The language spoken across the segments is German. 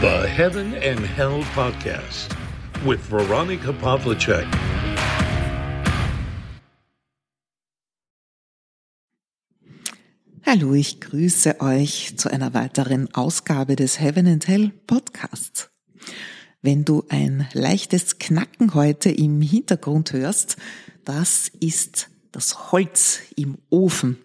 The Heaven and Hell Podcast with Veronica Pavlicek. Hallo, ich grüße euch zu einer weiteren Ausgabe des Heaven and Hell Podcasts. Wenn du ein leichtes Knacken heute im Hintergrund hörst, das ist das Holz im Ofen,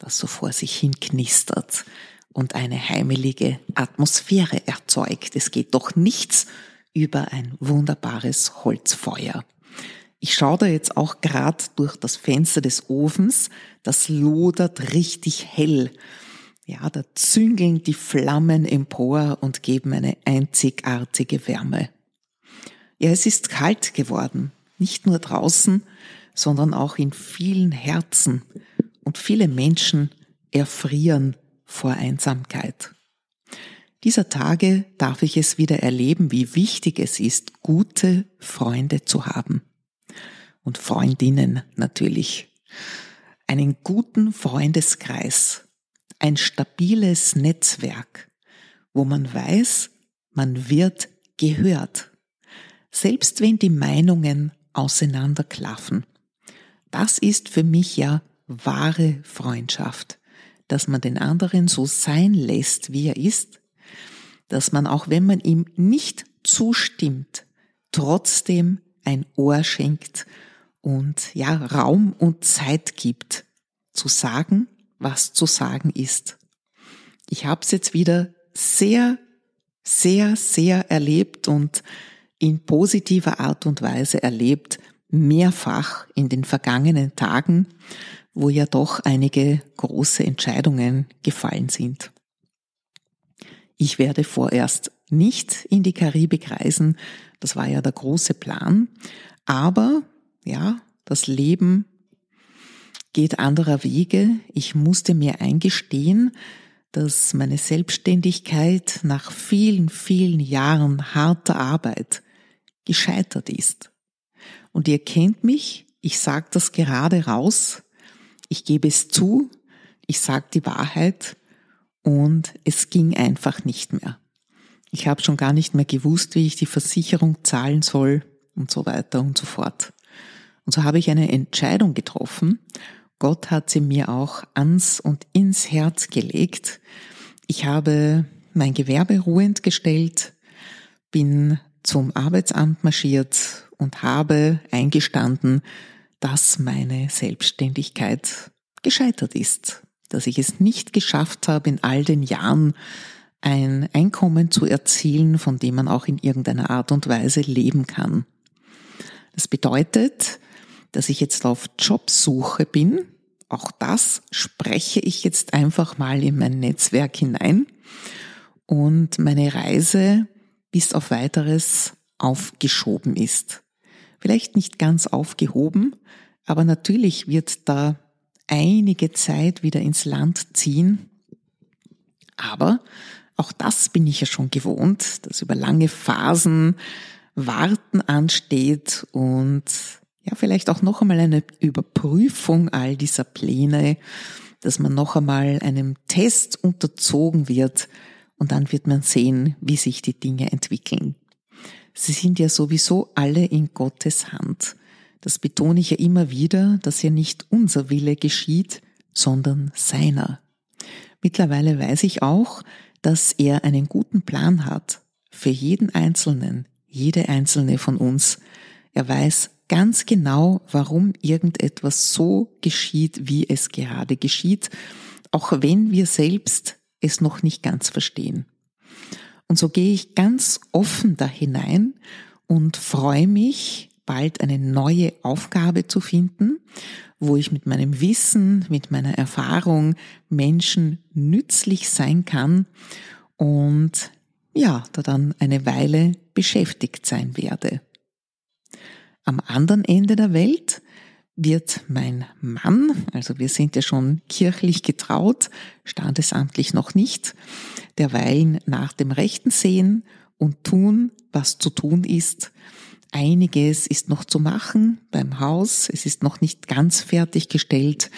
das so vor sich hin knistert und eine heimelige Atmosphäre erzeugt. Es geht doch nichts über ein wunderbares Holzfeuer. Ich schaue da jetzt auch gerade durch das Fenster des Ofens, das lodert richtig hell. Ja, da züngeln die Flammen empor und geben eine einzigartige Wärme. Ja, es ist kalt geworden, nicht nur draußen, sondern auch in vielen Herzen und viele Menschen erfrieren vor Einsamkeit. Dieser Tage darf ich es wieder erleben, wie wichtig es ist, gute Freunde zu haben. Und Freundinnen natürlich. Einen guten Freundeskreis. Ein stabiles Netzwerk, wo man weiß, man wird gehört. Selbst wenn die Meinungen auseinanderklaffen. Das ist für mich ja wahre Freundschaft dass man den anderen so sein lässt, wie er ist, dass man auch wenn man ihm nicht zustimmt, trotzdem ein Ohr schenkt und ja, Raum und Zeit gibt, zu sagen, was zu sagen ist. Ich habe es jetzt wieder sehr, sehr, sehr erlebt und in positiver Art und Weise erlebt, mehrfach in den vergangenen Tagen, wo ja doch einige große Entscheidungen gefallen sind. Ich werde vorerst nicht in die Karibik reisen, das war ja der große Plan, aber ja, das Leben geht anderer Wege. Ich musste mir eingestehen, dass meine Selbstständigkeit nach vielen, vielen Jahren harter Arbeit gescheitert ist. Und ihr kennt mich, ich sage das gerade raus, ich gebe es zu, ich sage die Wahrheit und es ging einfach nicht mehr. Ich habe schon gar nicht mehr gewusst, wie ich die Versicherung zahlen soll und so weiter und so fort. Und so habe ich eine Entscheidung getroffen. Gott hat sie mir auch ans und ins Herz gelegt. Ich habe mein Gewerbe ruhend gestellt, bin zum Arbeitsamt marschiert und habe eingestanden, dass meine Selbstständigkeit gescheitert ist, dass ich es nicht geschafft habe, in all den Jahren ein Einkommen zu erzielen, von dem man auch in irgendeiner Art und Weise leben kann. Das bedeutet, dass ich jetzt auf Jobsuche bin. Auch das spreche ich jetzt einfach mal in mein Netzwerk hinein. Und meine Reise bis auf weiteres aufgeschoben ist vielleicht nicht ganz aufgehoben, aber natürlich wird da einige Zeit wieder ins Land ziehen. Aber auch das bin ich ja schon gewohnt, dass über lange Phasen Warten ansteht und ja, vielleicht auch noch einmal eine Überprüfung all dieser Pläne, dass man noch einmal einem Test unterzogen wird und dann wird man sehen, wie sich die Dinge entwickeln. Sie sind ja sowieso alle in Gottes Hand. Das betone ich ja immer wieder, dass ja nicht unser Wille geschieht, sondern seiner. Mittlerweile weiß ich auch, dass er einen guten Plan hat für jeden Einzelnen, jede einzelne von uns. Er weiß ganz genau, warum irgendetwas so geschieht, wie es gerade geschieht, auch wenn wir selbst es noch nicht ganz verstehen. Und so gehe ich ganz offen da hinein und freue mich, bald eine neue Aufgabe zu finden, wo ich mit meinem Wissen, mit meiner Erfahrung Menschen nützlich sein kann und ja, da dann eine Weile beschäftigt sein werde. Am anderen Ende der Welt wird mein Mann, also wir sind ja schon kirchlich getraut, standesamtlich noch nicht, derweilen nach dem Rechten sehen und tun, was zu tun ist. Einiges ist noch zu machen beim Haus, es ist noch nicht ganz fertiggestellt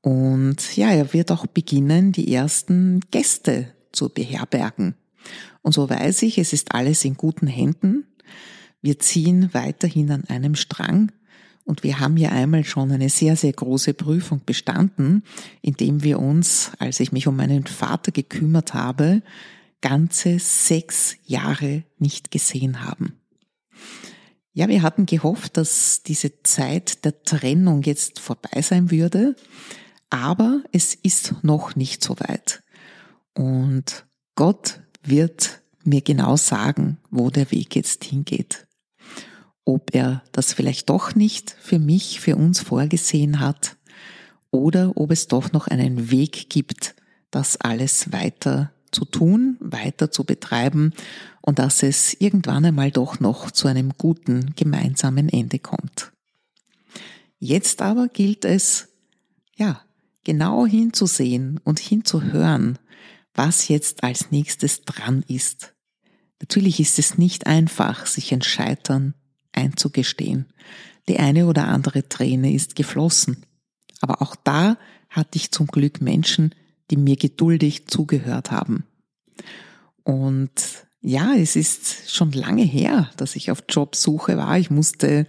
und ja, er wird auch beginnen, die ersten Gäste zu beherbergen. Und so weiß ich, es ist alles in guten Händen. Wir ziehen weiterhin an einem Strang und wir haben ja einmal schon eine sehr, sehr große Prüfung bestanden, indem wir uns, als ich mich um meinen Vater gekümmert habe, ganze sechs Jahre nicht gesehen haben. Ja, wir hatten gehofft, dass diese Zeit der Trennung jetzt vorbei sein würde, aber es ist noch nicht so weit. Und Gott wird mir genau sagen, wo der Weg jetzt hingeht. Ob er das vielleicht doch nicht für mich, für uns vorgesehen hat, oder ob es doch noch einen Weg gibt, das alles weiter zu tun, weiter zu betreiben und dass es irgendwann einmal doch noch zu einem guten gemeinsamen Ende kommt. Jetzt aber gilt es, ja, genau hinzusehen und hinzuhören, was jetzt als nächstes dran ist. Natürlich ist es nicht einfach, sich ein Scheitern einzugestehen. Die eine oder andere Träne ist geflossen. Aber auch da hatte ich zum Glück Menschen, die mir geduldig zugehört haben. Und ja, es ist schon lange her, dass ich auf Jobsuche war. Ich musste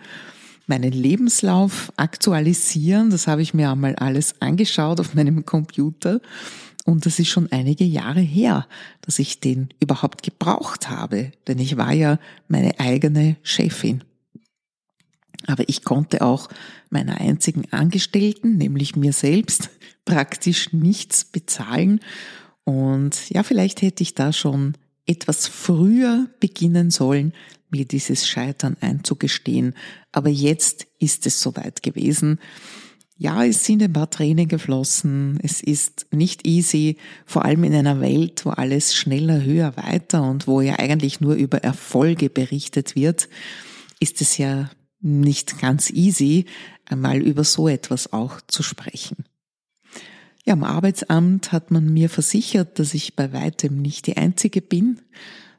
meinen Lebenslauf aktualisieren. Das habe ich mir einmal alles angeschaut auf meinem Computer. Und das ist schon einige Jahre her, dass ich den überhaupt gebraucht habe. Denn ich war ja meine eigene Chefin. Aber ich konnte auch meiner einzigen Angestellten, nämlich mir selbst, praktisch nichts bezahlen. Und ja, vielleicht hätte ich da schon etwas früher beginnen sollen, mir dieses Scheitern einzugestehen. Aber jetzt ist es soweit gewesen. Ja, es sind ein paar Tränen geflossen. Es ist nicht easy, vor allem in einer Welt, wo alles schneller, höher, weiter und wo ja eigentlich nur über Erfolge berichtet wird, ist es ja nicht ganz easy, einmal über so etwas auch zu sprechen. Ja, am Arbeitsamt hat man mir versichert, dass ich bei weitem nicht die Einzige bin,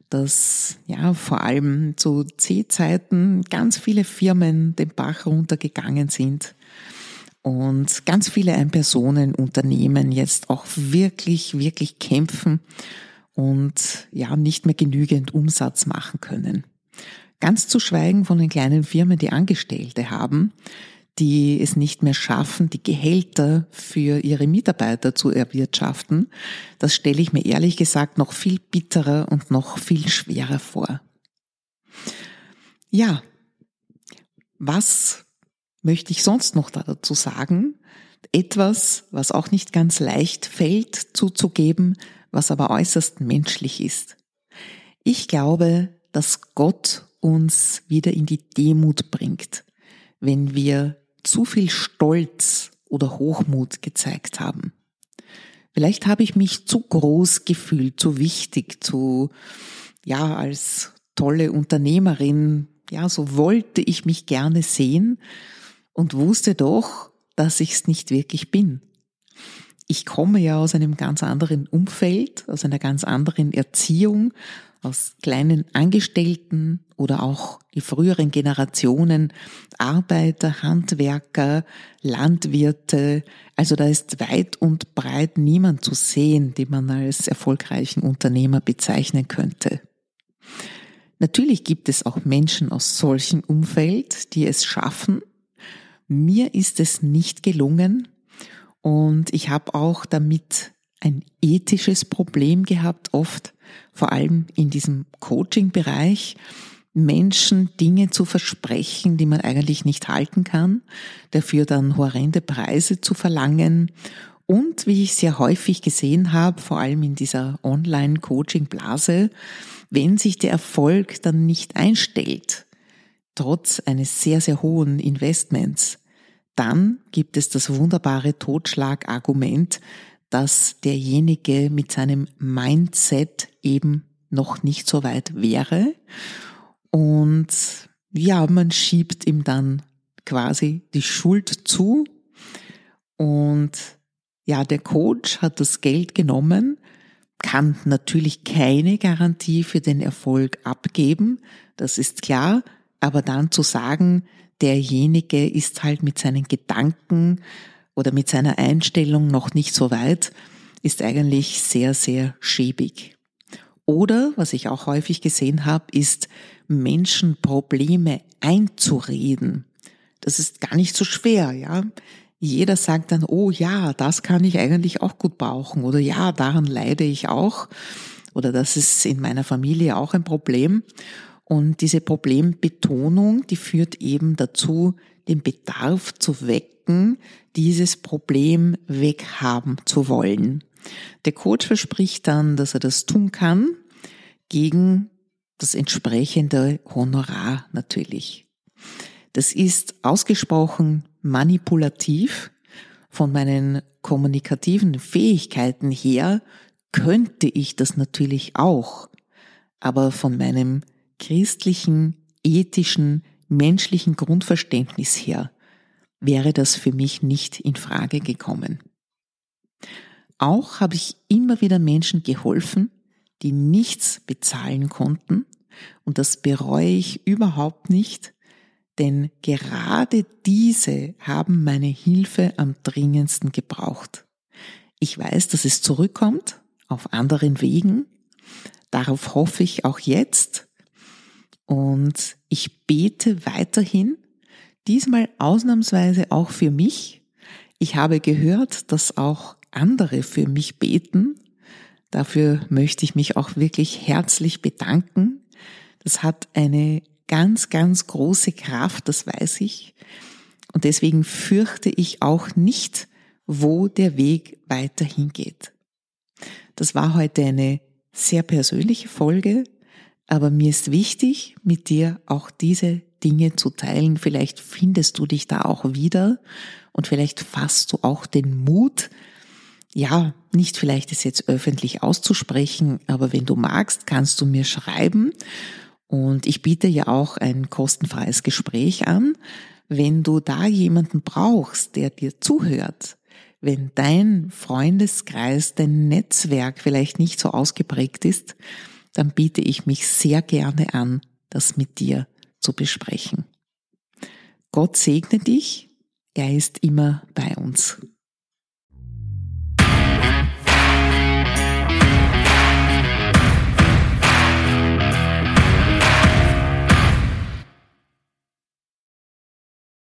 dass ja vor allem zu C-Zeiten ganz viele Firmen den Bach runtergegangen sind und ganz viele Ein-Personen-Unternehmen jetzt auch wirklich, wirklich kämpfen und ja nicht mehr genügend Umsatz machen können. Ganz zu schweigen von den kleinen Firmen, die Angestellte haben, die es nicht mehr schaffen, die Gehälter für ihre Mitarbeiter zu erwirtschaften. Das stelle ich mir ehrlich gesagt noch viel bitterer und noch viel schwerer vor. Ja, was möchte ich sonst noch dazu sagen? Etwas, was auch nicht ganz leicht fällt zuzugeben, was aber äußerst menschlich ist. Ich glaube, dass Gott uns wieder in die Demut bringt, wenn wir zu viel Stolz oder Hochmut gezeigt haben. Vielleicht habe ich mich zu groß gefühlt, zu wichtig, zu, ja, als tolle Unternehmerin, ja, so wollte ich mich gerne sehen und wusste doch, dass ich es nicht wirklich bin. Ich komme ja aus einem ganz anderen Umfeld, aus einer ganz anderen Erziehung, aus kleinen Angestellten oder auch die früheren Generationen Arbeiter, Handwerker, Landwirte. Also da ist weit und breit niemand zu sehen, den man als erfolgreichen Unternehmer bezeichnen könnte. Natürlich gibt es auch Menschen aus solchem Umfeld, die es schaffen. Mir ist es nicht gelungen und ich habe auch damit ein ethisches Problem gehabt, oft vor allem in diesem Coaching-Bereich, Menschen Dinge zu versprechen, die man eigentlich nicht halten kann, dafür dann horrende Preise zu verlangen. Und, wie ich sehr häufig gesehen habe, vor allem in dieser Online-Coaching-Blase, wenn sich der Erfolg dann nicht einstellt, trotz eines sehr, sehr hohen Investments, dann gibt es das wunderbare Totschlagargument, dass derjenige mit seinem Mindset eben noch nicht so weit wäre. Und ja, man schiebt ihm dann quasi die Schuld zu. Und ja, der Coach hat das Geld genommen, kann natürlich keine Garantie für den Erfolg abgeben, das ist klar, aber dann zu sagen, derjenige ist halt mit seinen Gedanken oder mit seiner Einstellung noch nicht so weit, ist eigentlich sehr, sehr schäbig. Oder, was ich auch häufig gesehen habe, ist Menschen Probleme einzureden. Das ist gar nicht so schwer, ja. Jeder sagt dann, oh ja, das kann ich eigentlich auch gut brauchen oder ja, daran leide ich auch oder das ist in meiner Familie auch ein Problem. Und diese Problembetonung, die führt eben dazu, den Bedarf zu wecken, dieses Problem weghaben zu wollen. Der Coach verspricht dann, dass er das tun kann, gegen das entsprechende Honorar natürlich. Das ist ausgesprochen manipulativ. Von meinen kommunikativen Fähigkeiten her könnte ich das natürlich auch, aber von meinem christlichen, ethischen, menschlichen Grundverständnis her wäre das für mich nicht in Frage gekommen. Auch habe ich immer wieder Menschen geholfen, die nichts bezahlen konnten, und das bereue ich überhaupt nicht, denn gerade diese haben meine Hilfe am dringendsten gebraucht. Ich weiß, dass es zurückkommt auf anderen Wegen. Darauf hoffe ich auch jetzt. Und ich bete weiterhin, diesmal ausnahmsweise auch für mich. Ich habe gehört, dass auch andere für mich beten. Dafür möchte ich mich auch wirklich herzlich bedanken. Das hat eine ganz, ganz große Kraft, das weiß ich. Und deswegen fürchte ich auch nicht, wo der Weg weiterhin geht. Das war heute eine sehr persönliche Folge, aber mir ist wichtig, mit dir auch diese Dinge zu teilen. Vielleicht findest du dich da auch wieder und vielleicht fasst du auch den Mut, ja, nicht vielleicht es jetzt öffentlich auszusprechen, aber wenn du magst, kannst du mir schreiben und ich biete ja auch ein kostenfreies Gespräch an. Wenn du da jemanden brauchst, der dir zuhört, wenn dein Freundeskreis, dein Netzwerk vielleicht nicht so ausgeprägt ist, dann biete ich mich sehr gerne an, das mit dir zu besprechen. Gott segne dich, er ist immer bei uns.